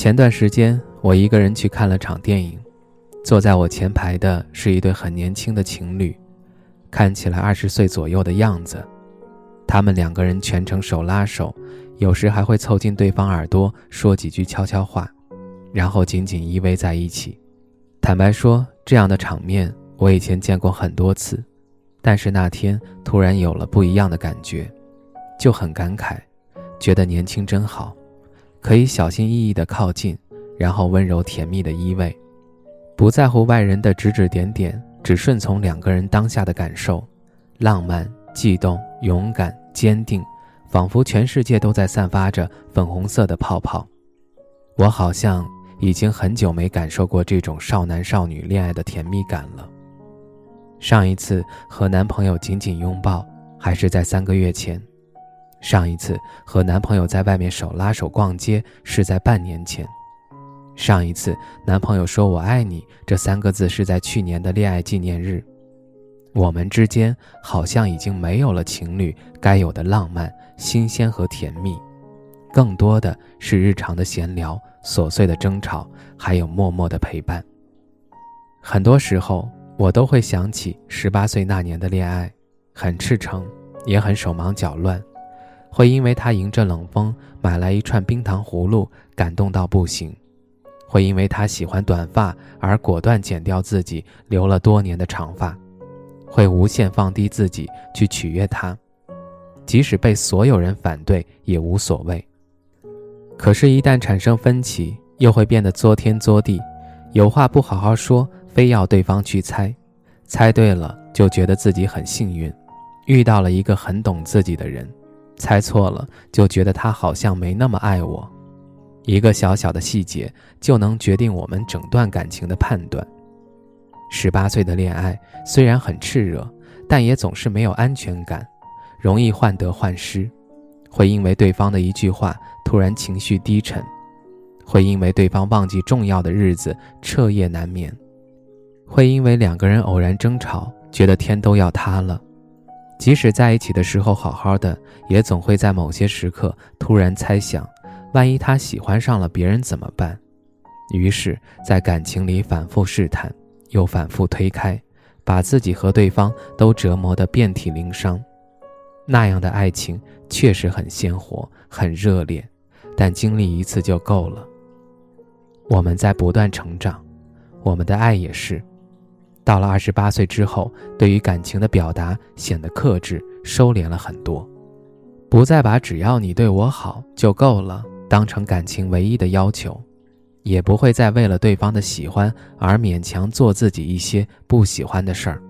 前段时间，我一个人去看了场电影，坐在我前排的是一对很年轻的情侣，看起来二十岁左右的样子。他们两个人全程手拉手，有时还会凑近对方耳朵说几句悄悄话，然后紧紧依偎在一起。坦白说，这样的场面我以前见过很多次，但是那天突然有了不一样的感觉，就很感慨，觉得年轻真好。可以小心翼翼地靠近，然后温柔甜蜜的依偎，不在乎外人的指指点点，只顺从两个人当下的感受，浪漫、悸动、勇敢、坚定，仿佛全世界都在散发着粉红色的泡泡。我好像已经很久没感受过这种少男少女恋爱的甜蜜感了。上一次和男朋友紧紧拥抱，还是在三个月前。上一次和男朋友在外面手拉手逛街是在半年前，上一次男朋友说我爱你这三个字是在去年的恋爱纪念日。我们之间好像已经没有了情侣该有的浪漫、新鲜和甜蜜，更多的是日常的闲聊、琐碎的争吵，还有默默的陪伴。很多时候我都会想起十八岁那年的恋爱，很赤诚，也很手忙脚乱。会因为他迎着冷风买来一串冰糖葫芦感动到不行，会因为他喜欢短发而果断剪掉自己留了多年的长发，会无限放低自己去取悦他，即使被所有人反对也无所谓。可是，一旦产生分歧，又会变得作天作地，有话不好好说，非要对方去猜，猜对了就觉得自己很幸运，遇到了一个很懂自己的人。猜错了，就觉得他好像没那么爱我。一个小小的细节就能决定我们整段感情的判断。十八岁的恋爱虽然很炽热，但也总是没有安全感，容易患得患失，会因为对方的一句话突然情绪低沉，会因为对方忘记重要的日子彻夜难眠，会因为两个人偶然争吵觉得天都要塌了。即使在一起的时候好好的，也总会在某些时刻突然猜想，万一他喜欢上了别人怎么办？于是，在感情里反复试探，又反复推开，把自己和对方都折磨得遍体鳞伤。那样的爱情确实很鲜活，很热烈，但经历一次就够了。我们在不断成长，我们的爱也是。到了二十八岁之后，对于感情的表达显得克制、收敛了很多，不再把“只要你对我好就够了”当成感情唯一的要求，也不会再为了对方的喜欢而勉强做自己一些不喜欢的事儿。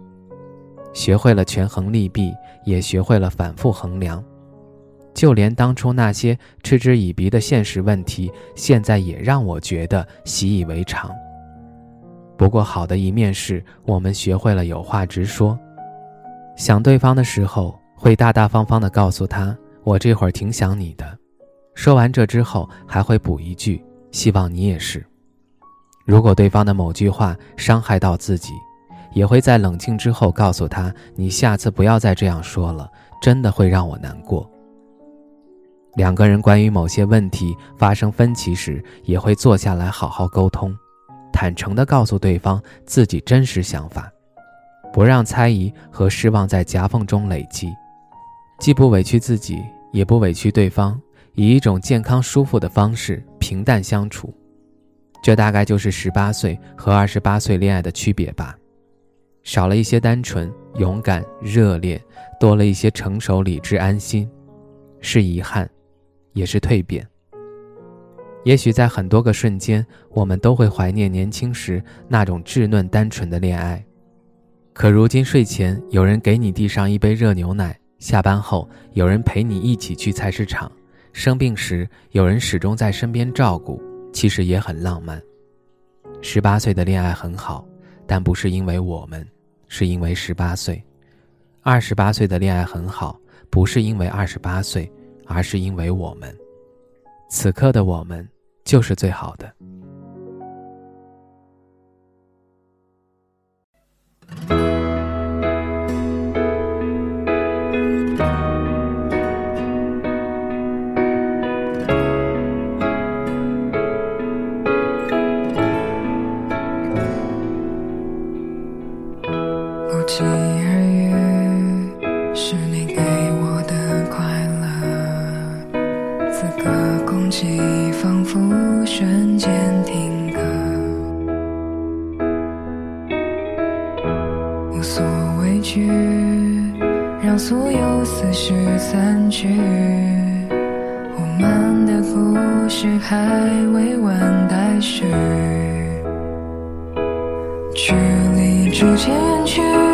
学会了权衡利弊，也学会了反复衡量，就连当初那些嗤之以鼻的现实问题，现在也让我觉得习以为常。不过好的一面是我们学会了有话直说，想对方的时候会大大方方地告诉他：“我这会儿挺想你的。”说完这之后还会补一句：“希望你也是。”如果对方的某句话伤害到自己，也会在冷静之后告诉他：“你下次不要再这样说了，真的会让我难过。”两个人关于某些问题发生分歧时，也会坐下来好好沟通。坦诚地告诉对方自己真实想法，不让猜疑和失望在夹缝中累积，既不委屈自己，也不委屈对方，以一种健康舒服的方式平淡相处。这大概就是十八岁和二十八岁恋爱的区别吧，少了一些单纯、勇敢、热烈，多了一些成熟、理智、安心，是遗憾，也是蜕变。也许在很多个瞬间我们都会怀念年轻时那种稚嫩单纯的恋爱。可如今睡前有人给你递上一杯热牛奶下班后有人陪你一起去菜市场。生病时有人始终在身边照顾其实也很浪漫。十八岁的恋爱很好但不是因为我们是因为十八岁。二十八岁的恋爱很好不是因为二十八岁而是因为我们。此刻的我们就是最好的。记忆。记忆仿佛瞬间定格无所畏惧让所有思绪散去。我们的故事还未完待续距离逐渐远去